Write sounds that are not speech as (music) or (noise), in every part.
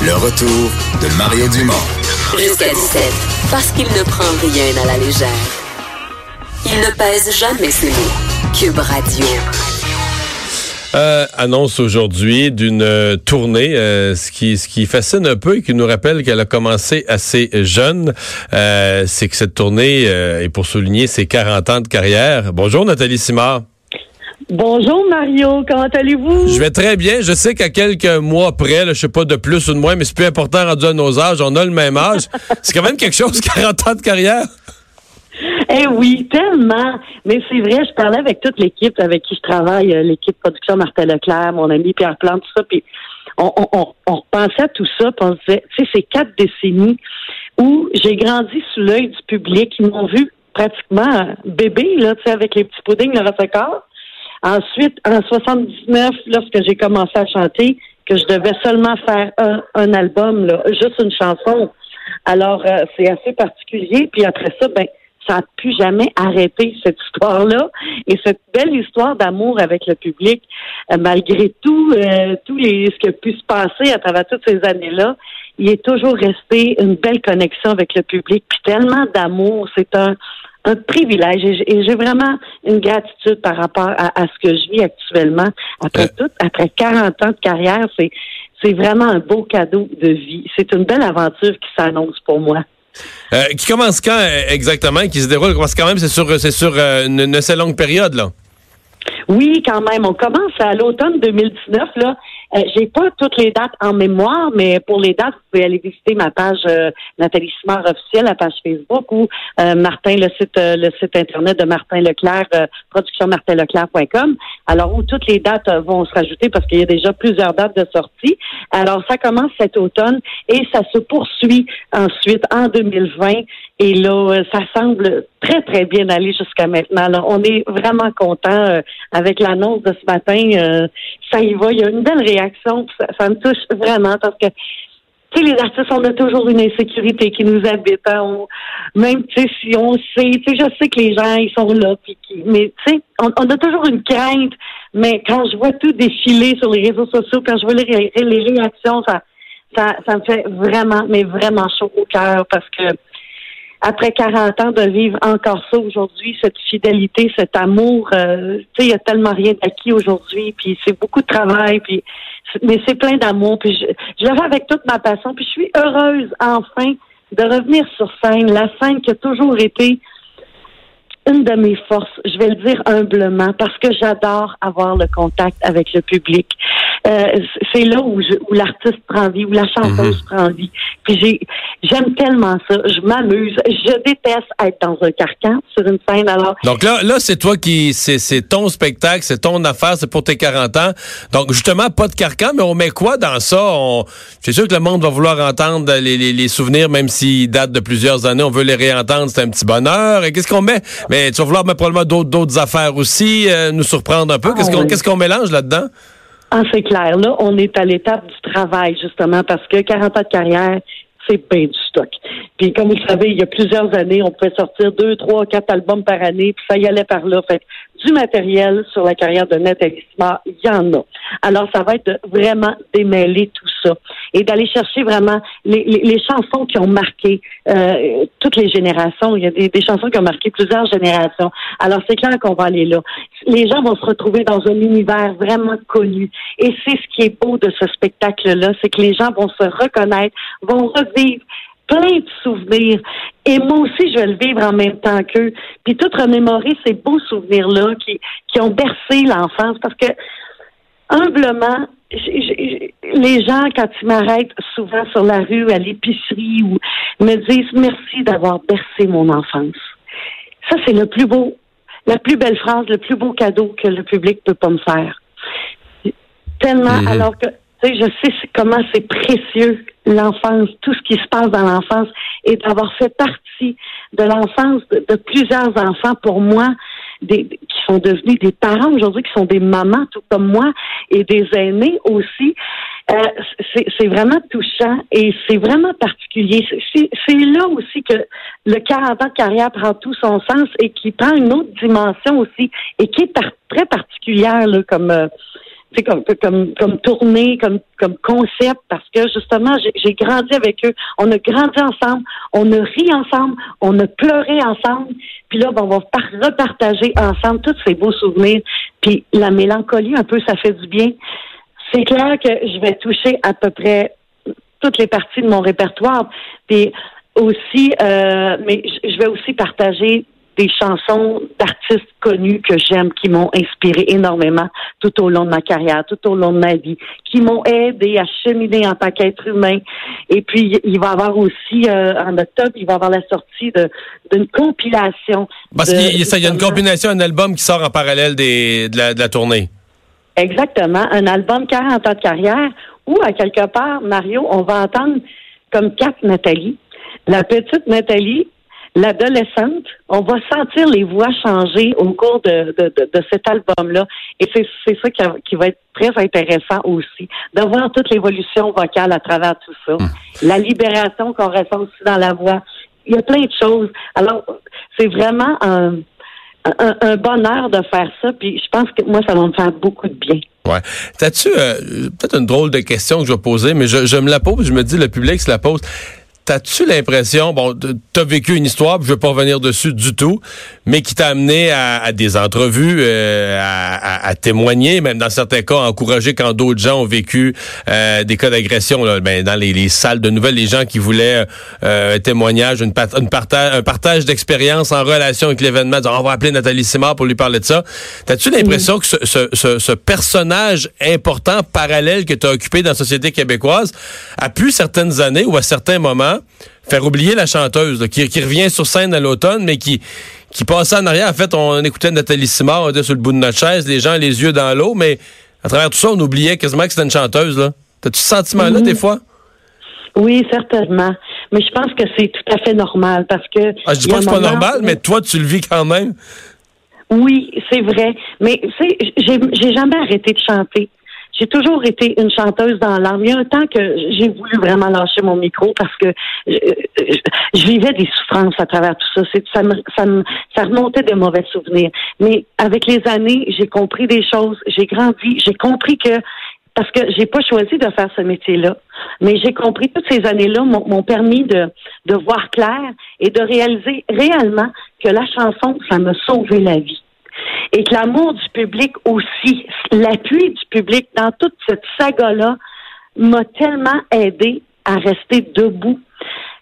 Le retour de Mario Dumont. Jusqu'à 17, parce qu'il ne prend rien à la légère. Il ne pèse jamais ses mots. Cube Radio. Euh, annonce aujourd'hui d'une euh, tournée, euh, ce qui ce qui fascine un peu et qui nous rappelle qu'elle a commencé assez jeune, euh, c'est que cette tournée est pour souligner ses 40 ans de carrière. Bonjour Nathalie Simard. Bonjour Mario, comment allez-vous? Je vais très bien. Je sais qu'à quelques mois près, là, je sais pas de plus ou de moins, mais c'est plus important rendu à nos âges. On a le même âge. (laughs) c'est quand même quelque chose, 40 ans de carrière. Eh oui, tellement. Mais c'est vrai, je parlais avec toute l'équipe avec qui je travaille, euh, l'équipe production Martin Leclerc, mon ami Pierre Plante, tout ça, puis on, on, on repensait à tout ça, puis on se disait, tu sais, ces quatre décennies où j'ai grandi sous l'œil du public, ils m'ont vu pratiquement bébé, là, tu sais, avec les petits puddings, le corps. Ensuite, en 79, lorsque j'ai commencé à chanter, que je devais seulement faire un, un album, là, juste une chanson. Alors, euh, c'est assez particulier. Puis après ça, ben, ça n'a plus jamais arrêté cette histoire-là. Et cette belle histoire d'amour avec le public, euh, malgré tout, euh, les, ce qui a pu se passer à travers toutes ces années-là, il est toujours resté une belle connexion avec le public. Puis tellement d'amour, c'est un, un privilège et j'ai vraiment une gratitude par rapport à, ce que je vis actuellement. Après euh. tout, après 40 ans de carrière, c'est c'est vraiment un beau cadeau de vie. C'est une belle aventure qui s'annonce pour moi. Euh, qui commence quand euh, exactement, qui se déroule? Parce que quand même, c'est sur, c'est sur une, une, assez longue période, là. Oui, quand même. On commence à l'automne 2019, là. Euh, j'ai pas toutes les dates en mémoire, mais pour les dates, vous pouvez aller visiter ma page euh, Nathalie Simard officielle, la page Facebook ou euh, Martin, le site le site internet de Martin Leclerc, productionmartinleclerc.com. Alors où toutes les dates vont se rajouter parce qu'il y a déjà plusieurs dates de sortie. Alors ça commence cet automne et ça se poursuit ensuite en 2020. Et là, ça semble très, très bien aller jusqu'à maintenant. Là. On est vraiment content avec l'annonce de ce matin. ça y va. Il y a une belle réaction ça, me touche vraiment parce que tu sais, les artistes, on a toujours une insécurité qui nous habite. Hein. même, tu sais, si on sait, tu sais, je sais que les gens, ils sont là, puis mais tu sais, on, a toujours une crainte. Mais quand je vois tout défiler sur les réseaux sociaux, quand je vois les, les réactions, ça, ça, ça me fait vraiment, mais vraiment chaud au cœur parce que après 40 ans de vivre encore ça aujourd'hui, cette fidélité, cet amour, euh, tu sais, il y a tellement rien d'acquis aujourd'hui, puis c'est beaucoup de travail, puis mais c'est plein d'amour, puis je, je le fais avec toute ma passion, puis je suis heureuse enfin de revenir sur scène, la scène qui a toujours été une de mes forces, je vais le dire humblement, parce que j'adore avoir le contact avec le public. Euh, c'est là où, où l'artiste prend vie, où la chanteuse mhm. prend vie. Puis j'ai, j'aime tellement ça. Je m'amuse. Je déteste être dans un carcan sur une scène. Alors. Donc là, là, c'est toi qui, c'est, c'est ton spectacle, c'est ton affaire, c'est pour tes 40 ans. Donc justement, pas de carcan, mais on met quoi dans ça? On, c'est sûr que le monde va vouloir entendre les, les, les souvenirs, même s'ils datent de plusieurs années. On veut les réentendre, c'est un petit bonheur. Et qu'est-ce qu'on met? Mais tu vas vouloir mettre probablement d'autres, d'autres affaires aussi, euh, nous surprendre un peu. Qu'est-ce ah qu'on, qu'est-ce qu'on mélange là-dedans? Ah, c'est clair. Là, on est à l'étape du travail, justement, parce que 40 ans de carrière, c'est bien du stock. Puis comme vous le savez, il y a plusieurs années, on pouvait sortir deux, trois, quatre albums par année, puis ça y allait par là. Fait du matériel sur la carrière de Nathalie Smart, il y en a. Alors, ça va être vraiment démêler tout ça et d'aller chercher vraiment les, les, chansons qui ont marqué euh, toutes les générations. Il y a des, des, chansons qui ont marqué plusieurs générations. Alors, c'est clair qu'on va aller là. Les gens vont se retrouver dans un univers vraiment connu. Et c'est ce qui est beau de ce spectacle-là, c'est que les gens vont se reconnaître, vont revivre plein de souvenirs. Et moi aussi, je vais le vivre en même temps qu'eux. Puis tout remémorer ces beaux souvenirs-là qui, qui ont bercé l'enfance. Parce que, humblement, les gens, quand ils m'arrêtent souvent sur la rue, à l'épicerie, ou me disent merci d'avoir bercé mon enfance. Ça, c'est le plus beau, la plus belle phrase, le plus beau cadeau que le public peut pas me faire. Tellement, mm-hmm. alors que Tu sais, je sais comment c'est précieux l'enfance, tout ce qui se passe dans l'enfance et d'avoir fait partie de l'enfance de, plusieurs enfants pour moi, des, qui sont devenus des parents aujourd'hui, qui sont des mamans tout comme moi et des aînés aussi. Euh, c'est vraiment touchant et c'est vraiment particulier. C'est là aussi que le 40 ans de carrière prend tout son sens et qui prend une autre dimension aussi et qui est très particulière là, comme euh, comme, comme, comme tournée, comme, comme concept, parce que justement, j'ai grandi avec eux. On a grandi ensemble, on a ri ensemble, on a pleuré ensemble. Puis là, ben, on va repartager ensemble tous ces beaux souvenirs. Puis la mélancolie, un peu, ça fait du bien. C'est clair que je vais toucher à peu près toutes les parties de mon répertoire. Puis aussi, euh, mais je vais aussi partager des chansons d'artistes connus que j'aime, qui m'ont inspiré énormément tout au long de ma carrière, tout au long de ma vie, qui m'ont aidé à cheminer en tant qu'être humain. Et puis, il va y avoir aussi, euh, en octobre, il va y avoir la sortie d'une compilation. Parce qu'il y, a une compilation, un album qui sort en parallèle des, de, la, de la tournée. Exactement, un album 40 ans de carrière où, à quelque part, Mario, on va entendre comme quatre Nathalie. La petite Nathalie l'adolescente, on va sentir les voix changer au cours de, de, de, cet album-là. Et c'est ça qui, qui, va être très intéressant aussi, de voir toute l'évolution vocale à travers tout ça. Hum. La libération qu'on ressent aussi dans la voix. Il y a plein de choses. Alors, c'est vraiment un, un, bonheur de faire ça. Puis je pense que moi, ça va me faire beaucoup de bien. Ouais. T'as-tu euh, peut-être une drôle de question que je vais poser, mais je, je me la pose, je me dis le public se la pose. T'as-tu l'impression, bon, t'as vécu une histoire, je veux pas revenir dessus du tout, mais qui t'a amené à, des entrevues, euh, à, témoigner, même dans certains cas, encourager quand d'autres gens ont vécu euh, des cas d'agression, ben, dans les, salles de nouvelles, les gens qui voulaient euh, un témoignage, une, une partage, un partage d'expérience en relation avec l'événement, on va appeler Nathalie Simard pour lui parler de ça. T'as-tu l'impression que ce, ce, ce, personnage important, parallèle que tu as occupé dans la société québécoise, a pu certaines années ou à certains moments faire oublier la chanteuse qui, revient sur scène à l'automne, mais qui, qui passait en arrière. En fait, on écoutait Nathalie Simard, on était sur le bout de notre chaise, les gens les yeux dans l'eau, mais à travers tout ça, on oubliait quasiment que c'était une chanteuse. Là. T'as-tu ce sentiment-là, des fois? Oui, certainement. Mais je pense que c'est tout à fait normal parce que. Ah, je dis pas que c'est pas normal, mais toi, tu le vis quand même. Oui, c'est vrai. Mais tu sais, j'ai jamais arrêté de chanter. J'ai toujours été une chanteuse dans l'âme. Il y a un temps que j'ai voulu vraiment lâcher mon micro parce que je, vivais des souffrances à travers tout ça. Ça, me, ça, me, ça remontait de mauvais souvenirs. Mais avec les années, j'ai compris des choses. J'ai grandi. J'ai compris que parce que j'ai pas choisi de faire ce métier-là. Mais j'ai compris toutes ces années-là m'ont permis de, de voir clair et de réaliser réellement que la chanson, ça m'a sauvé la vie et que l'amour du public aussi, l'appui du public dans toute cette saga-là m'a tellement aidé à rester debout.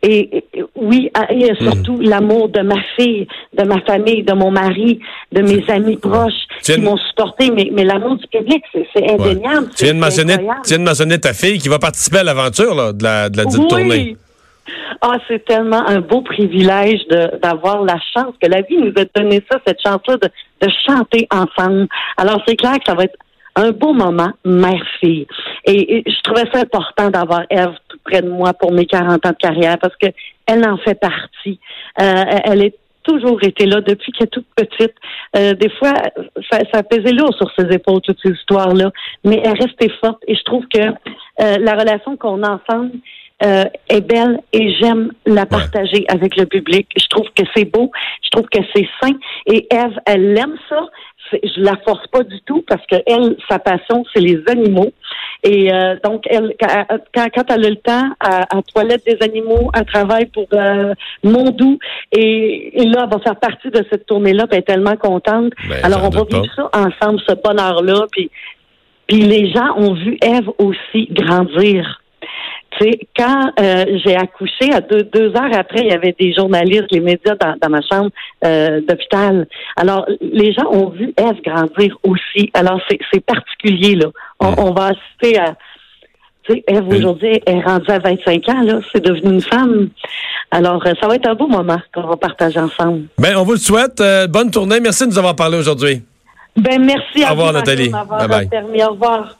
Et, oui, et surtout hmm. l'amour de ma fille, de ma famille, de mon mari, de mes amis proches qui m'ont supporté. Mais, mais l'amour du public, c'est indéniable. Tu, viens de mentionner, tu viens de mentionner ta fille qui va participer à l'aventure de la, de la dite tournée. Ah, c'est tellement un beau privilège d'avoir la chance que la vie nous a donné ça, cette chance-là de, de chanter ensemble. Alors, c'est clair que ça va être un beau moment, mère-fille. Et, je trouvais ça important d'avoir Eve tout près de moi pour mes 40 ans de carrière parce que elle en fait partie. Euh, elle est toujours été là depuis qu'elle est toute petite. Euh, des fois, ça, ça pesait lourd sur ses épaules, toutes ces histoires-là, mais elle restait forte et je trouve que euh, la relation qu'on a ensemble, euh, est belle et j'aime la partager avec le public. Je trouve que c'est beau, je trouve que c'est sain. Et Eve, elle aime ça. Je la force pas du tout parce que elle, sa passion, c'est les animaux. Et euh, donc, elle, quand, quand, elle a le temps, à toilette des animaux, elle travaille pour euh, Mondou. Et, là, elle va faire partie de cette tournée-là. Elle est tellement contente. Ben, Alors, on va vivre ça ensemble, ce bonheur-là. Puis, puis les gens ont vu Eve aussi grandir quand euh, j'ai accouché, à deux, deux, heures après, il y avait des journalistes, les médias dans, ma chambre euh, d'hôpital. Alors, les gens ont vu Eve grandir aussi. Alors, c'est particulier, là. On, va assister à... Tu sais, Eve, aujourd'hui, est rendue à 25 ans, là. C'est devenu une femme. Alors, euh, ça va être un beau moment qu'on va partager ensemble. Ben, on vous le souhaite. bonne tournée. Merci de nous avoir parlé aujourd'hui. Ben, merci à vous. Au revoir, Nathalie. Bye bye. Au revoir.